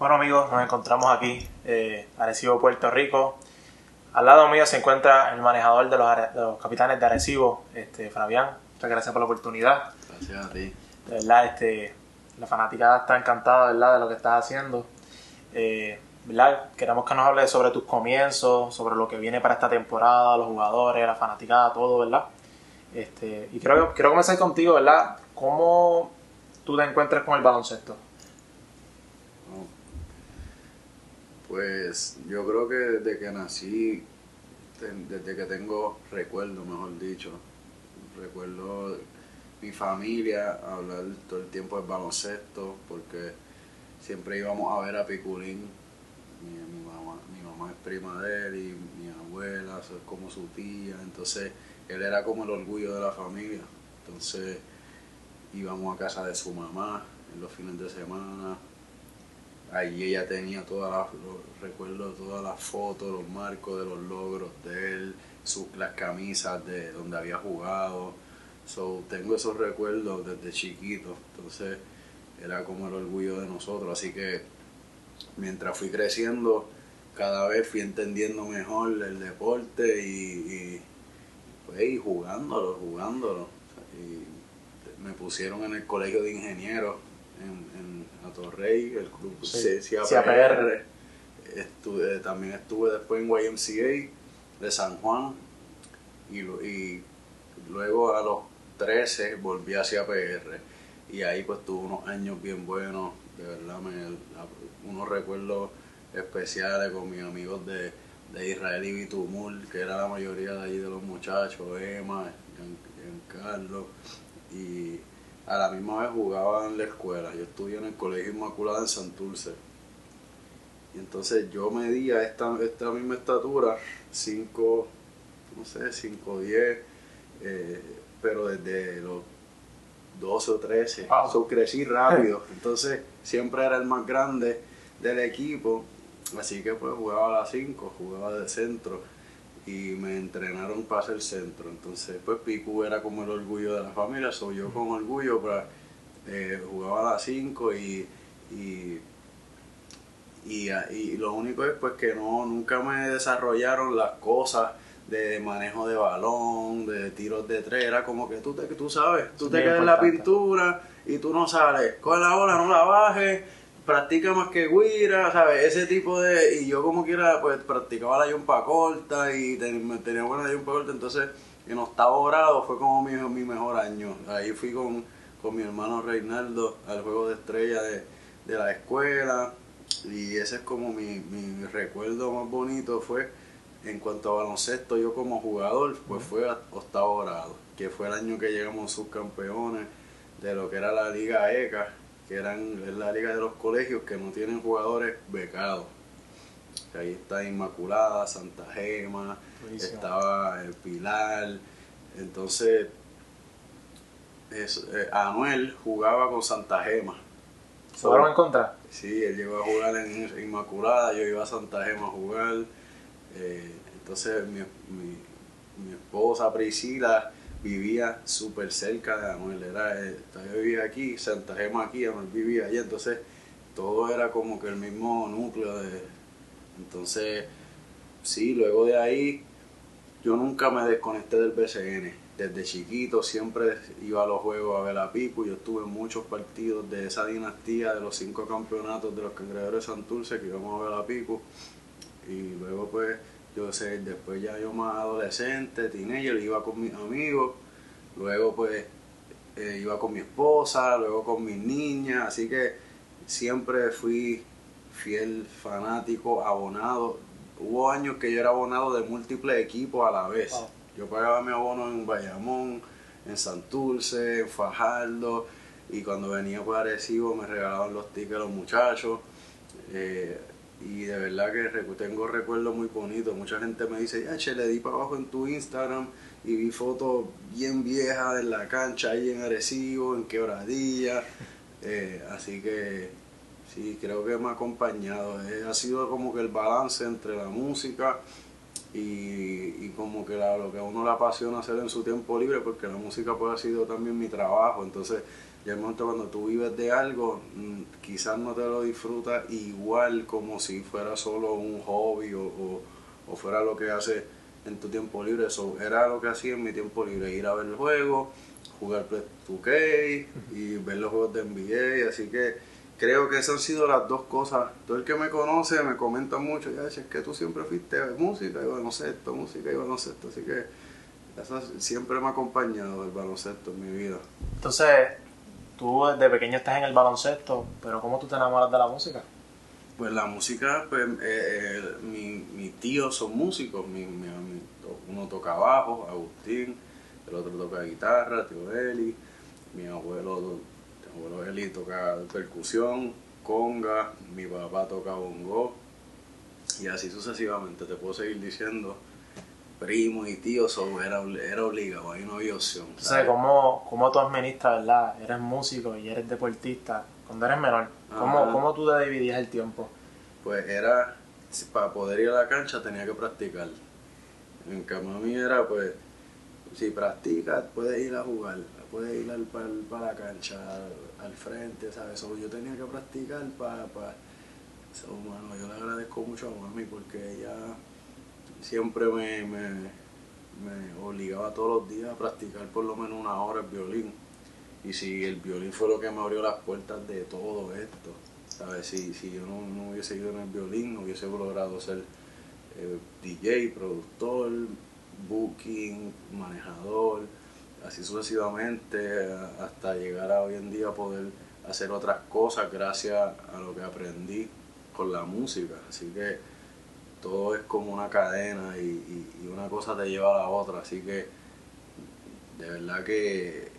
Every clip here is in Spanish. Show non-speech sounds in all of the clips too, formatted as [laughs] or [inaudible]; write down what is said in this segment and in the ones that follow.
Bueno amigos, nos encontramos aquí, eh, Arecibo, Puerto Rico. Al lado mío se encuentra el manejador de los, are- de los capitanes de Arecibo, este, Fabián. Muchas gracias por la oportunidad. Gracias a ti. De verdad, este, la fanaticada está encantada ¿verdad? de lo que estás haciendo. Eh, ¿verdad? Queremos que nos hables sobre tus comienzos, sobre lo que viene para esta temporada, los jugadores, la fanaticada, todo, ¿verdad? Este, y quiero, quiero comenzar contigo, ¿verdad? ¿Cómo tú te encuentras con el baloncesto? No. Pues yo creo que desde que nací, desde que tengo recuerdo, mejor dicho, recuerdo mi familia hablar todo el tiempo de baloncesto, porque siempre íbamos a ver a Piculín, mi, mi mamá, mi mamá es prima de él y mi abuela es como su tía, entonces él era como el orgullo de la familia, entonces íbamos a casa de su mamá en los fines de semana, Allí ella tenía todas las, los recuerdo todas las fotos, los marcos de los logros de él, su- las camisas de donde había jugado. So, tengo esos recuerdos desde chiquito. Entonces era como el orgullo de nosotros. Así que mientras fui creciendo, cada vez fui entendiendo mejor el deporte y, y, pues, jugándolo, jugándolo. Y me pusieron en el colegio de ingenieros en, en Atorrey, el club Sí, CAPR. Estuve, también estuve después en YMCA de San Juan y, luego a los 13 volví hacia PR y ahí pues tuve unos años bien buenos, de verdad, me, unos recuerdos especiales con mis amigos de, de Israel y Bitumul, que era la mayoría de allí de los muchachos, Emma, Gian- Giancarlo, y a la misma vez jugaba en la escuela. Yo estudié en el Colegio Inmaculada en Santurce. Y entonces yo medía esta, esta misma estatura, 5, no sé, 5, 10, eh, pero desde los 12 o 13. Wow. So, crecí rápido. [laughs] Entonces siempre era el más grande del equipo. Así que pues jugaba a las 5, jugaba de centro y me entrenaron para ser centro. Entonces, pues Piku era como el orgullo de la familia, soy yo con orgullo, pero, eh, jugaba a las 5 y, y, y, y lo único es pues que no, nunca me desarrollaron las cosas de manejo de balón, de tiros de tres, era como que tú, te, tú sabes, tú te quedas en la pintura y tú no sales, coge la bola, no la bajes, practica más que guira, ¿sabes? Ese tipo de... Y yo como quiera, pues practicaba la yumpa corta y ten- tenía buena yumpa corta, entonces en octavo grado fue como mi, mi mejor año. Ahí fui con, con mi hermano Reinaldo al juego de estrella de, de la escuela y ese es como mi, mi recuerdo más bonito fue en cuanto a baloncesto yo como jugador pues fue a octavo grado que fue el año que llegamos subcampeones de lo que era la liga ECA que eran es la liga de los colegios que no tienen jugadores becados Que ahí está Inmaculada Santa Gema Buenísimo. estaba el Pilar entonces es- eh, Anuel jugaba con Santa Gema ¿Jugaron en contra? Sí, él llegó a jugar en Inmaculada, yo iba a Santa Gema a jugar. eh, entonces mi, mi, mi esposa Priscila vivía súper cerca de Anuel. Era, eh, yo vivía aquí, Santa Gema aquí, Anuel vivía allá. Entonces todo era como que el mismo núcleo de... Entonces, sí, luego de ahí yo nunca me desconecté del BCN. Desde chiquito siempre iba a los juegos a ver a. Yo estuve en muchos partidos de esa dinastía de los cinco campeonatos de los cangrejeros de Santurce que íbamos a ver a. Y luego pues yo sé, después ya yo más adolescente, teenager, iba con mis amigos. Luego pues eh, iba con mi esposa, luego con mis niñas. Así que siempre fui fiel, fanático, abonado. Hubo años que yo era abonado de múltiples equipos a la vez. Wow. Yo pagaba mi abono en Bayamón, en Santurce, en Fajardo, y cuando venía por Arecibo me regalaban los tickets los muchachos. Eh, y de verdad que tengo recuerdos muy bonitos. Mucha gente me dice, ya, che, le di para abajo en tu Instagram y vi fotos bien viejas en la cancha ahí en Arecibo, en Quebradilla. [laughs] Eh, así que sí, creo que me ha acompañado. Eh, ha sido como que el balance entre la música y, y como que la- lo que a uno le apasiona hacer en su tiempo libre, porque la música pues ha sido también mi trabajo, entonces Y el momento cuando tú vives de algo, mm, quizás no te lo disfrutas igual como si fuera solo un hobby o, o, o fuera lo que haces en tu tiempo libre. Eso era lo que hacía en mi tiempo libre, ir a ver el juego, jugar Play 2K y ver los juegos de NBA. Así que creo que esas han sido las dos cosas. Todo el que me conoce me comenta mucho, ya es que tú siempre fuiste música y baloncesto, música y baloncesto. Así que eso siempre me ha acompañado el baloncesto en mi vida. Entonces, tú desde pequeño estás en el baloncesto, pero ¿cómo tú te enamoras de la música? Pues la música, pues eh, eh, mi, mis tíos son músicos, mi, mi- uno toca bajo, Agustín, el otro toca guitarra, tío Eli, mi abuelo, mi abuelo Eli toca percusión, conga, mi papá toca bongo, y así sucesivamente, te puedo seguir diciendo, primo y tío, so, era, era obligado, ahí no había opción. ¿sabes? ¿cómo, cómo tú administras, verdad? Eres músico y eres deportista. Cuando eres menor, ¿cómo, Ajá. ¿cómo tú te dividías el tiempo? pues era, para poder ir a la cancha tenía que practicar. En cambio a mí era pues, si practicas puedes ir a jugar, puedes ir al, para, la cancha, al, al frente, ¿sabes? So, yo tenía que practicar para... para so, bueno, yo le agradezco mucho a mami porque ella siempre me, me, obligaba todos los días a practicar por lo menos una hora el violín. Y si el violín fue lo que me abrió las puertas de todo esto, ¿sabes? Si, si yo no, no hubiese ido en el violín, no hubiese logrado ser eh, DJ, productor, booking, manejador, así sucesivamente, a- hasta llegar a hoy en día poder hacer otras cosas gracias a lo que aprendí con la música. Así que todo es como una cadena y, y- y una cosa te lleva a la otra. Así que de verdad que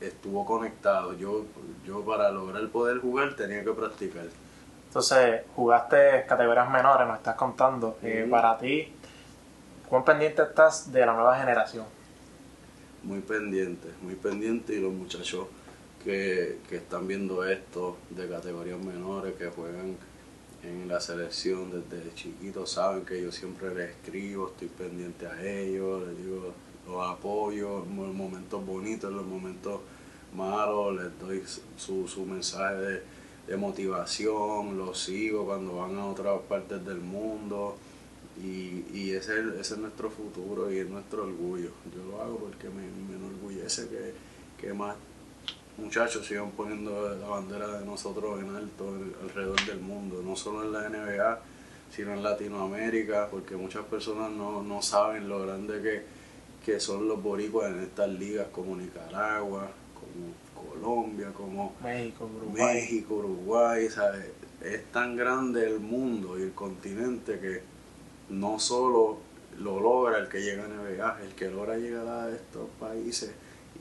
estuvo conectado. Yo, yo para lograr poder jugar tenía que practicar. Entonces, jugaste categorías menores, nos estás contando. Eh, para ti, ¿cuán pendiente estás de la nueva generación? muy pendiente, muy pendiente y los muchachos que, que están viendo esto de categorías menores, que juegan en la selección desde chiquitos, saben que yo siempre les escribo, estoy pendiente a ellos, les digo, los apoyo en los momentos bonitos, en los momentos malos, les doy su, su mensaje de, de motivación, los sigo cuando van a otras partes del mundo. Y, y ese, es, ese es nuestro futuro y es nuestro orgullo. Yo lo hago porque me, me enorgullece que, que más muchachos sigan poniendo la bandera de nosotros en alto alrededor del mundo, no solo en la NBA, sino en Latinoamérica, porque muchas personas no, no saben lo grande que, que son los boricuas en estas ligas como Nicaragua, como Colombia, como México, Uruguay. México, Uruguay, ¿sabes? Es tan grande el mundo y el continente que no solo lo logra el que llega a NBA, el que logra llegar a estos países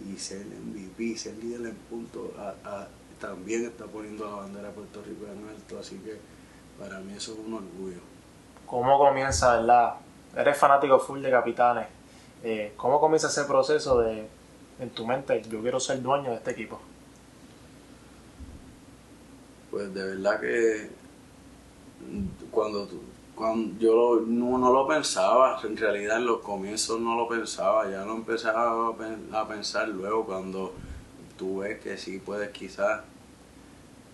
y ser MVP, ser líder en puntos, a- a- también está poniendo la bandera de Puerto Rico en alto, así que para mí eso es un orgullo. ¿Cómo comienza, verdad? Eres fanático full de capitanes. Eh, ¿Cómo comienza ese proceso de, en tu mente, yo quiero ser dueño de este equipo? Pues de verdad que cuando, tú- cuando yo lo- no, no lo pensaba, en realidad en los comienzos no lo pensaba, ya lo empezaba a, pen- a pensar luego cuando tú ves que sí puedes quizás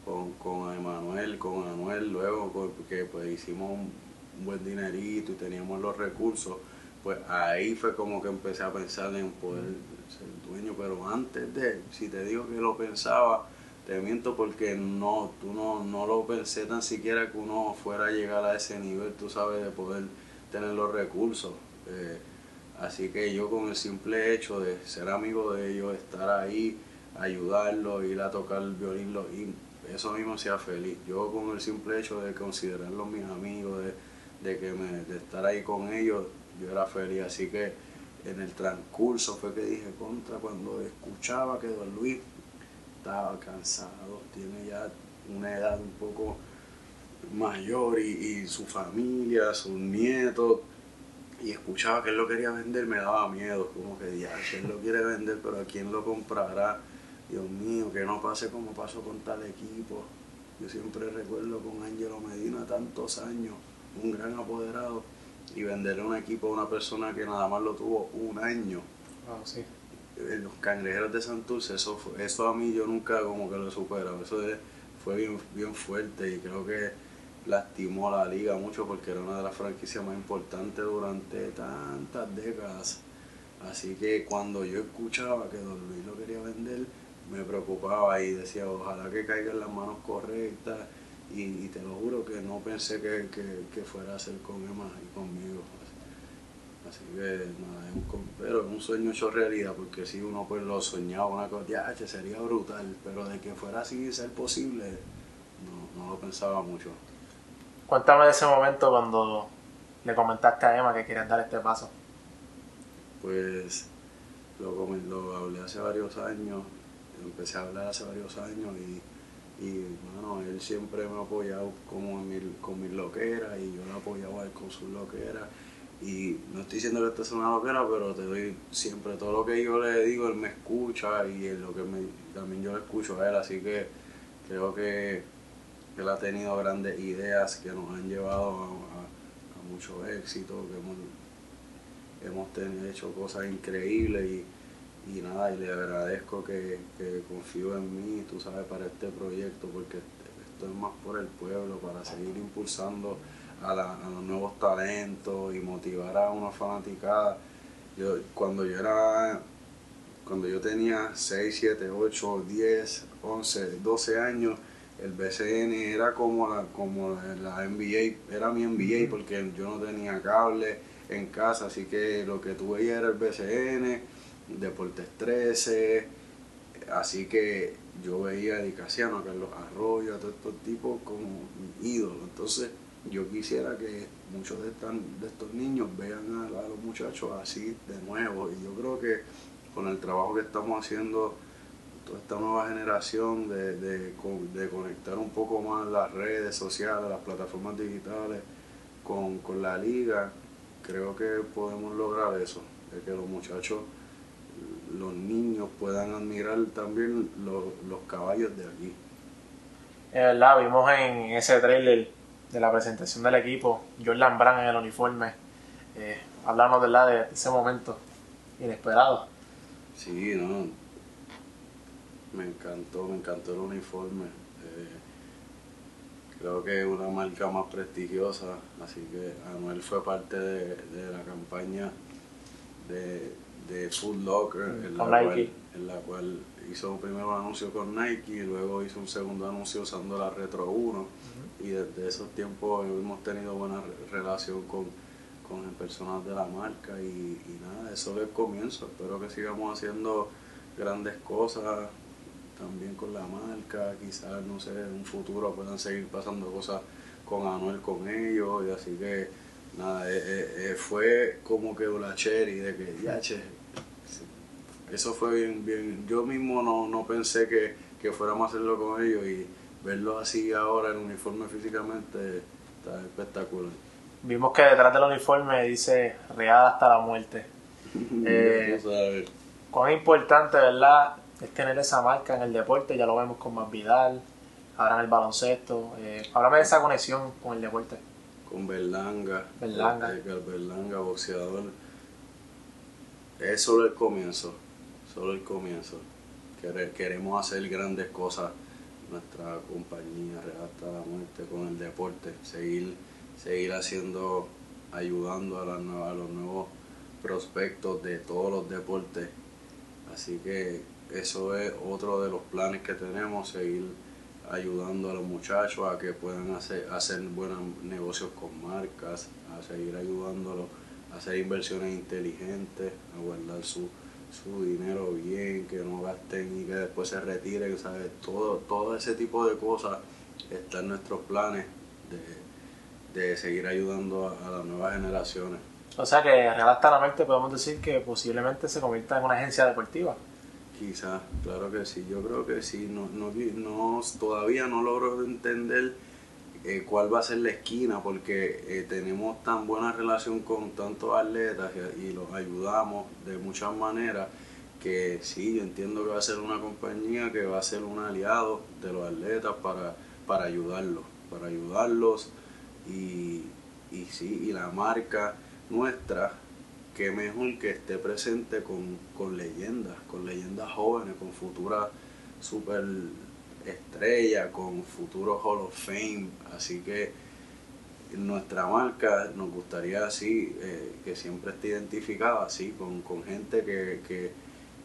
con, con Emanuel, con Anuel luego, porque pues hicimos un, un buen dinerito y teníamos los recursos, pues ahí fue como que empecé a pensar en poder ser dueño, pero antes de, si te digo que lo pensaba, te miento porque no, tú no, no lo pensé tan siquiera que uno fuera a llegar a ese nivel, tú sabes, de poder tener los recursos. Eh, así que yo con el simple hecho de ser amigo de ellos, estar ahí, ayudarlos, ir a tocar el violín, eso mismo hacía feliz. Yo con el simple hecho de considerarlos mis amigos, de, de que me, de estar ahí con ellos, yo era feliz. Así que en el transcurso fue que dije contra cuando escuchaba que Don Luis estaba cansado, tiene ya una edad un poco mayor y, y su familia, sus nietos, y escuchaba que él lo quería vender, me daba miedo, como que ya, si él lo quiere vender, pero ¿a quién lo comprará? Dios mío, que no pase como pasó con tal equipo. Yo siempre recuerdo con Angelo Medina tantos años, un gran apoderado, y venderle un equipo a una persona que nada más lo tuvo un año Wow, sí. Los cangrejeros de Santurce, eso, eso a mí yo nunca como que lo he superado. Eso es- fue bien, bien fuerte y creo que lastimó a la liga mucho porque era una de las franquicias más importantes durante tantas décadas. Así que cuando yo escuchaba que Don lo quería vender, me preocupaba y decía, ojalá que caiga en las manos correctas. Y, y te lo juro que no pensé que, que- que fuera a ser con Emma y conmigo. Así que nada, es un, pero es un sueño hecho realidad, porque si uno pues lo soñaba, una cosa, "Ya, che, sería brutal, pero de que fuera así ser posible, no, no lo pensaba mucho. Cuéntame de ese momento cuando le comentaste a Emma que querías dar este paso. Pues lo, lo hablé hace varios años, empecé a hablar hace varios años y, y bueno, él siempre me ha apoyado como en mi- con mis loqueras y yo lo apoyaba a él con sus loqueras. Y no estoy diciendo que esto es una loquera, pero te doy siempre todo lo que yo le digo, él me escucha y lo que me, también yo le escucho a él, así que creo que él ha tenido grandes ideas que nos han llevado a, a- a mucho éxito, que hemos hemos tenido, hecho cosas increíbles y, y nada, y le agradezco que, que confío en mí, tú sabes, para este proyecto, porque esto es más por el pueblo, para seguir impulsando a, la- a los nuevos talentos y motivar a una fanaticada. Yo, cuando yo era, cuando yo tenía 6, 7, 8, 10, 11, 12 años, el BCN era como la, como la NBA, era mi NBA porque yo no tenía cable en casa, así que lo que tú veías era el BCN, Deportes 13, así que yo veía a Dicasiano, a Carlos Arroyo, a todos estos tipos como mi ídolo. Entonces yo quisiera que muchos de, estos niños vean a, los muchachos así de nuevo. Y yo creo que con el trabajo que estamos haciendo, toda esta nueva generación de, de, con- de conectar un poco más las redes sociales, las plataformas digitales con, con la liga, creo que podemos lograr eso, de que los muchachos, los niños puedan admirar también los, los caballos de aquí. Es verdad, vimos en ese trailer de la presentación del equipo, Jordan Brand en el uniforme. Eh, hablamos ¿verdad? de ese momento inesperado. Sí, no. Me encantó, me encantó el uniforme. Eh, creo que es una marca más prestigiosa, así que Anuel fue parte de, de la campaña de, de Food Locker, en la, cual. En la cual hizo primero un anuncio con Nike y luego hizo un segundo anuncio usando la Retro 1. Y desde esos tiempos hemos tenido buena re- relación con, con personas de la marca y, y nada, eso es el comienzo. Espero que sigamos haciendo grandes cosas también con la marca, quizás, no sé, en un futuro puedan seguir pasando cosas con Anuel con ellos, y así que nada, eh, eh, eh, fue como que una cherry de que ya che, eso fue bien, bien, yo mismo no, no pensé que, que fuéramos a hacerlo con ellos y verlo así ahora en uniforme físicamente está espectacular. Vimos que detrás del uniforme dice Real hasta la muerte. [laughs] Eh. Cuán importante, ¿verdad? Es tener esa marca en el deporte, ya lo vemos con Más Vidal, ahora en el baloncesto. Eh, háblame de esa conexión con el deporte. con Berlanga, Berlanga. Edgar Berlanga, boxeador. Es solo el comienzo, solo el comienzo. Quere- Queremos hacer grandes cosas, nuestra compañía Real hasta la muerte con el deporte, seguir, seguir haciendo, ayudando a, nuevas- a los nuevos prospectos de todos los deportes. Así que eso es otro de los planes que tenemos, seguir ayudando a los muchachos a que puedan hacer, hacer buenos negocios con marcas, a seguir ayudándolos a hacer inversiones inteligentes, a guardar su, su dinero bien, que no gasten y que después se retiren, ¿sabes? Todo, todo ese tipo de cosas está en nuestros planes de, de seguir ayudando a, a las nuevas generaciones. O sea que Real hasta la muerte podemos decir que posiblemente se convierta en una agencia deportiva. Quizás, claro que sí, yo creo que sí, no, no- todavía no logro entender eh, cuál va a ser la esquina porque eh, tenemos tan buena relación con tantos atletas y, los ayudamos de muchas maneras que sí, yo entiendo que va a ser una compañía que va a ser un aliado de los atletas para, para ayudarlos, para ayudarlos. Y, y sí, y la marca nuestra qué mejor que esté presente con, con leyendas, con leyendas jóvenes, con futuras super estrellas, con futuros Hall of Fame. Así que nuestra marca nos gustaría así, eh, que siempre esté identificada así, con, con gente que, que,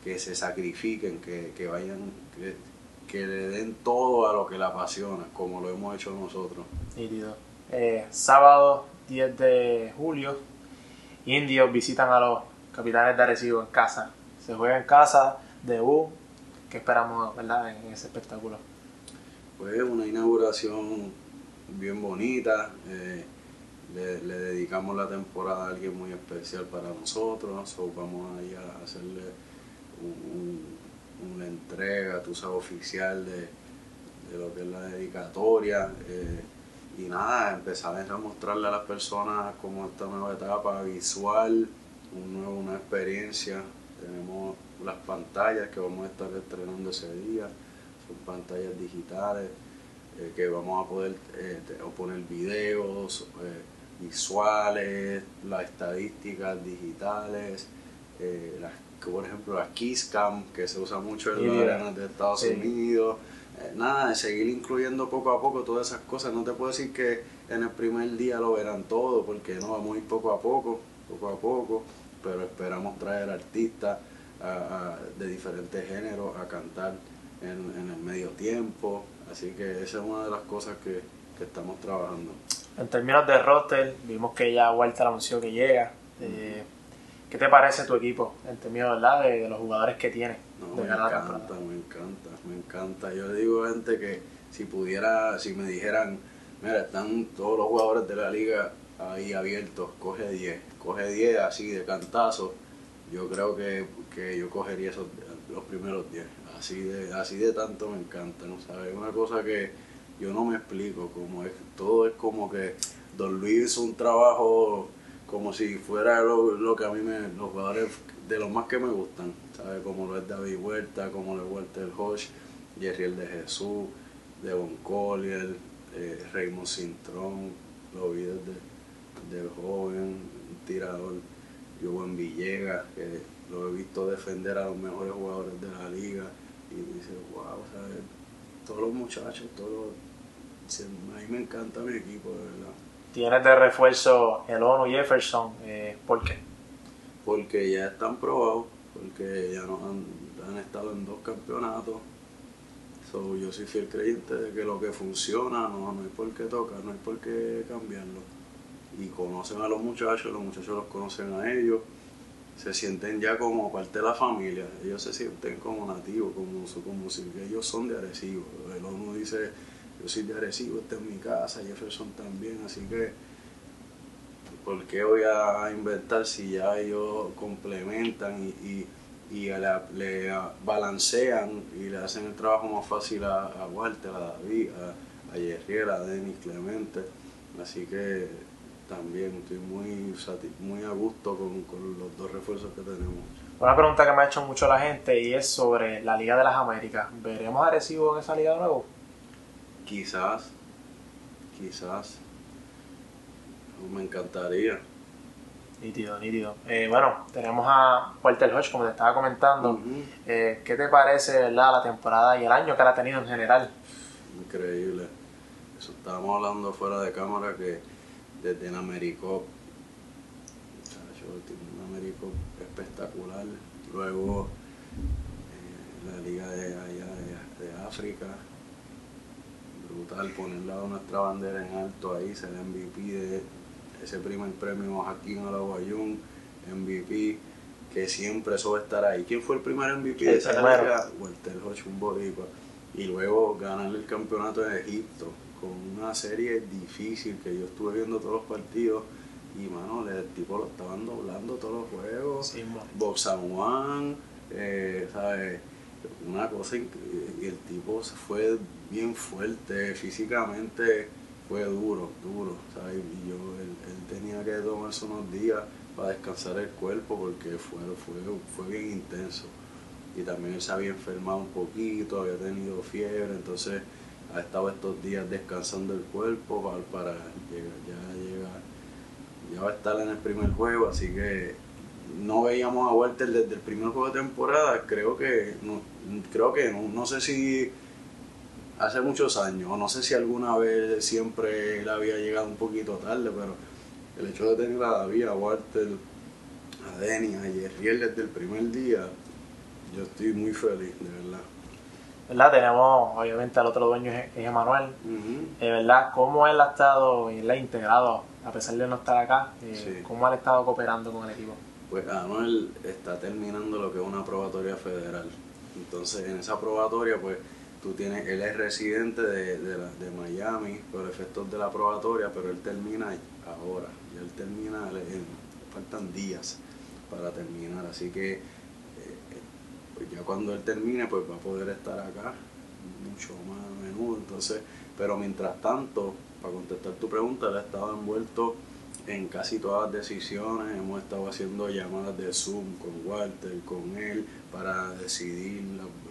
que, se sacrifiquen, que, que vayan, que, que, le den todo a lo que la apasiona, como lo hemos hecho nosotros. Eh, sábado 10 de julio, indios visitan a los capitanes de Arecibo en casa. Se juega en casa, debut. ¿Qué esperamos ¿verdad? en ese espectáculo? Pues una inauguración bien bonita. Eh, le, dedicamos la temporada a alguien muy especial para nosotros. vamos a ir a hacerle una entrega, tú sabes, oficial de, lo que es la dedicatoria. Eh, y nada, empezar a mostrarle a las personas como esta nueva etapa visual, un nuevo, una experiencia. Tenemos las pantallas que vamos a estar estrenando ese día, son pantallas digitales eh, que vamos a poder eh, poner videos, eh, visuales, las estadísticas digitales, las, por ejemplo las Kisscam que se usa mucho en los arenas de Estados Unidos. Eh, nada, de seguir incluyendo poco a poco todas esas cosas. No te puedo decir que en el primer día lo verán todo, porque no, vamos a ir poco a poco, poco a poco, pero esperamos traer artistas de diferentes géneros a cantar en, el medio tiempo. Así que esa es una de las cosas que, estamos trabajando. En términos de roster, vimos que ya Walter anunció que llega. Eh, ¿Qué te parece tu equipo en términos De, de los jugadores que tiene? me encanta, me encanta, me encanta. Yo le digo a gente que si pudiera, si me dijeran, mira, están todos los jugadores de la liga ahí abiertos, coge 10, coge 10 así de cantazo, yo creo que, yo cogería esos, los primeros 10. Así de, así de tanto me encanta, ¿no sabes? Una cosa que yo no me explico, como es, todo es como que Don Luis hizo un trabajo como si fuera lo, que a mí me, los jugadores de los más que me gustan, ¿sabes? Como lo es David Huerta, como lo es Walter Hodge, Jerry el de Jesús, Devon Collier, eh, Raymond Cintrón, lo vi desde, de joven, un tirador, Joven Villegas, que lo he visto defender a los mejores jugadores de la liga, y dice, wow, ¿sabes? Todos los muchachos, todos a mí me encanta mi equipo, de verdad. Tienes de refuerzo el ONU Jefferson, eh, ¿por qué? Porque ya están probados, porque ya nos han, estado en dos campeonatos. yo soy fiel creyente de que lo que funciona no, no hay por qué tocar, no hay por qué cambiarlo. Y conocen a los muchachos, los muchachos los conocen a ellos, se sienten ya como parte de la familia, ellos se sienten como nativos, como, como si ellos son de Arecibo. El ONU dice yo soy de Arecibo, esta es mi casa, Jefferson también, así que ¿por qué voy a inventar si ya ellos complementan y, y, le, balancean y le hacen el trabajo más fácil a, Walter, a David, a, a a Denis Clemente, así que también estoy muy, muy a gusto con, con los dos refuerzos que tenemos. Una pregunta que me ha hecho mucho la gente y es sobre la Liga de las Américas. ¿Veremos a Arecibo en esa liga de nuevo? Quizás, quizás. Me encantaría. Nítido, nítido. Eh, bueno, tenemos a Walter Hodge, como te estaba comentando. Eh, ¿Qué te parece verdad, la temporada y el año que ha tenido en general? Increíble. Eso estábamos hablando fuera de cámara que desde en Americop, un Americop espectacular. Luego eh, la liga de allá de África, brutal ponerla nuestra bandera en alto ahí, ser MVP de ese primer premio aquí en Alaguayún, MVP, que siempre eso va a estar ahí. ¿Quién fue el primer MVP de esa liga? Walter Hodge, un boricua. Y luego ganarle el campeonato de Egipto con una serie difícil que yo estuve viendo todos los partidos y mano, el tipo lo estaban doblando todos los juegos. Sí, One, eh, ¿sabes? Una cosa. Y el tipo se fue bien fuerte, físicamente fue duro, duro, ¿sabes? Y yo, él, tenía que tomarse unos días para descansar el cuerpo porque fue, fue, fue bien intenso. Y también él se había enfermado un poquito, había tenido fiebre, entonces ha estado estos días descansando el cuerpo para, llegar, ya, ya va a estar en el primer juego, así que no veíamos a Walter desde el primer juego de temporada, creo que, no, creo que no, no sé si hace muchos años, o no sé si alguna vez siempre él había llegado un poquito tarde, pero el hecho de tener a David, a Walter, a Denny, a Jerriel desde el primer día, yo estoy muy feliz, de verdad. ¿Verdad? Tenemos, obviamente, al otro dueño es Emanuel. Ujú. Eh, ¿Verdad? ¿Cómo él ha estado él ha integrado, a pesar de no estar acá? eh, Sí. ¿Cómo ha estado cooperando con el equipo? Pues Anuel está terminando lo que es una probatoria federal. Entonces, en esa probatoria, pues tú tienes, él es residente de, de, la- de Miami por efectos de la probatoria, pero él termina ahora. Y él termina, le- faltan días para terminar. Así que, pues ya cuando él termine, pues va a poder estar acá mucho más a menudo. Entonces, pero mientras tanto, para contestar tu pregunta, él ha estado envuelto en casi todas las decisiones. Hemos estado haciendo llamadas de Zoom con Walter, con él, para decidir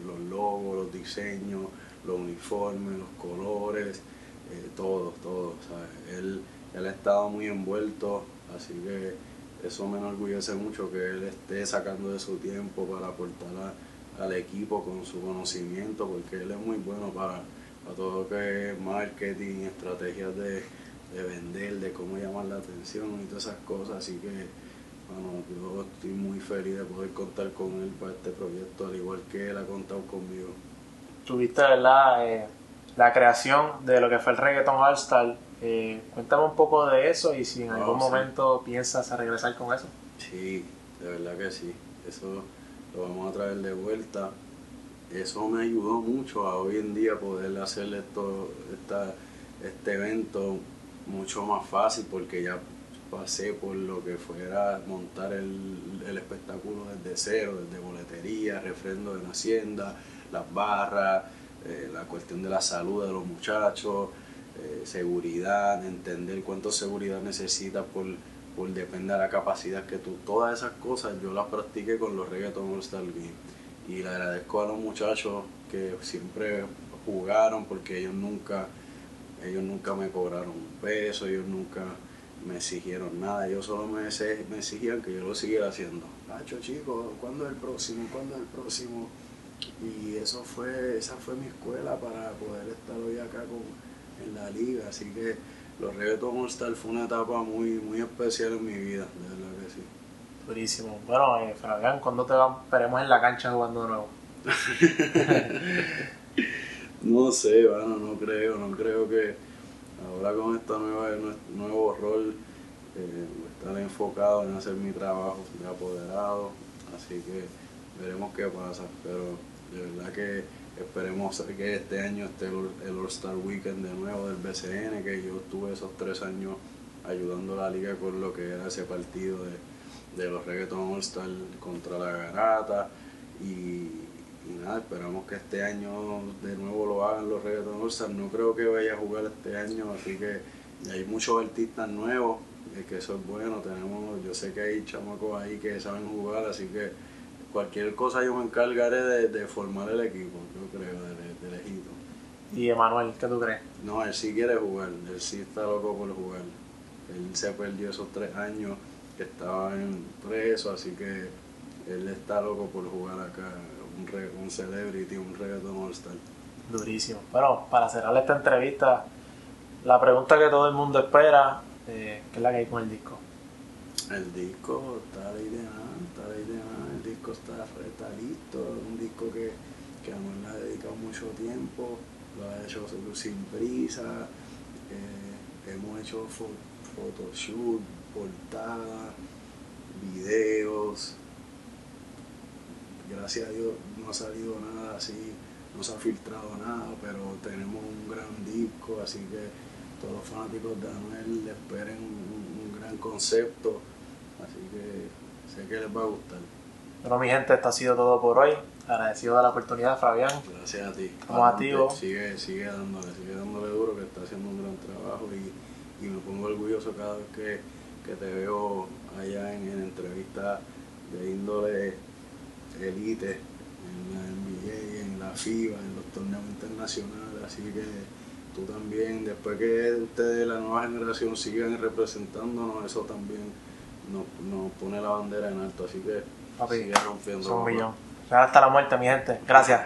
los logos, los diseños, los uniformes, los colores, eh, todo, todo. Él, él ha estado muy envuelto, así que eso me enorgullece mucho que él esté sacando de su tiempo para aportar al equipo con su conocimiento, porque él es muy bueno para, para todo lo que es marketing, estrategias de, de vender, de cómo llamar la atención y todas esas cosas. Así que, bueno, yo estoy muy feliz de poder contar con él para este proyecto, al igual que él ha contado conmigo. Tuviste, ¿verdad? Eh, la creación de lo que fue el Reggaeton All Star. Eh, cuéntame un poco de eso y si en Oh, algún sí. momento piensas a regresar con eso. Sí, de verdad que sí. Eso lo vamos a traer de vuelta. Eso me ayudó mucho a hoy en día poder hacer esto, esta, este evento mucho más fácil porque ya pasé por lo que fuera montar el, el espectáculo desde cero, desde boletería, refrendo en Hacienda, las barras, eh, la cuestión de la salud de los muchachos, eh, seguridad, entender cuánto seguridad necesitas por, por depende de la capacidad que tú, todas esas cosas yo las practiqué con los reggaeton All Star y le agradezco a los muchachos que siempre jugaron porque ellos nunca ellos nunca me cobraron un peso, ellos nunca me exigieron nada, ellos solo me, me exigían que yo lo siguiera haciendo. Nacho chicos, ¿cuándo es el próximo? ¿Cuándo es el próximo? Y eso fue, esa fue mi escuela para poder estar hoy acá con, en la liga, así que los Reggaeton All Star fue una etapa muy, muy especial en mi vida, de verdad que sí. Durísimo. Bueno, eh, Fabián, ¿cuándo te veremos en la cancha jugando de nuevo? [laughs] No sé, bueno, no creo, no creo que ahora con este nuevo rol eh, estar enfocado en hacer mi trabajo de apoderado, así que veremos qué pasa, pero de verdad que esperemos que este año esté el All-Star Weekend de nuevo del BCN, que yo estuve esos tres años ayudando a la liga con lo que era ese partido de, de los Reggaeton All-Star contra la Garata y, y nada, esperamos que este año de nuevo lo hagan los Reggaeton All-Star. No creo que vaya a jugar este año, así que hay muchos artistas nuevos, eh, que eso es bueno. Tenemos, yo sé que hay chamacos ahí que saben jugar, así que cualquier cosa yo me encargaré de, de formar el equipo, yo creo, de, de, de lejito. Y Emanuel, ¿qué tú crees? No, él sí quiere jugar, él sí está loco por jugar. Él se perdió esos tres años que estaba en preso, así que él está loco por jugar acá, un, re- un celebrity, un reggaeton all star. Durísimo. Bueno, para cerrar esta entrevista, la pregunta que todo el mundo espera, eh, ¿qué es la que hay con el disco? El disco está la idea, está la idea, el disco está, listo, un disco que, que a le ha dedicado mucho tiempo, lo ha hecho sin prisa, eh, hemos hecho fo- photoshoot, portada, videos, gracias a Dios no ha salido nada así, no se ha filtrado nada, pero tenemos un gran disco, así que todos los fanáticos de Anuel esperen un gran concepto, así que sé que les va a gustar. Bueno, mi gente, esto ha sido todo por hoy. Agradecido de la oportunidad, Fabián. Gracias a ti. Estamos activos. Sigue, sigue dándole, sigue dándole duro, que está haciendo un gran trabajo y, y me pongo orgulloso cada vez que, que te veo allá en, en entrevistas de índole elite, en la NBA, en la FIBA, en los torneos internacionales, así que tú también, después que ustedes, la nueva generación, sigan representándonos, eso también nos, nos pone la bandera en alto, así que Papi, rompiendo. Son un papá. millón. Hasta la muerte, mi gente. Gracias.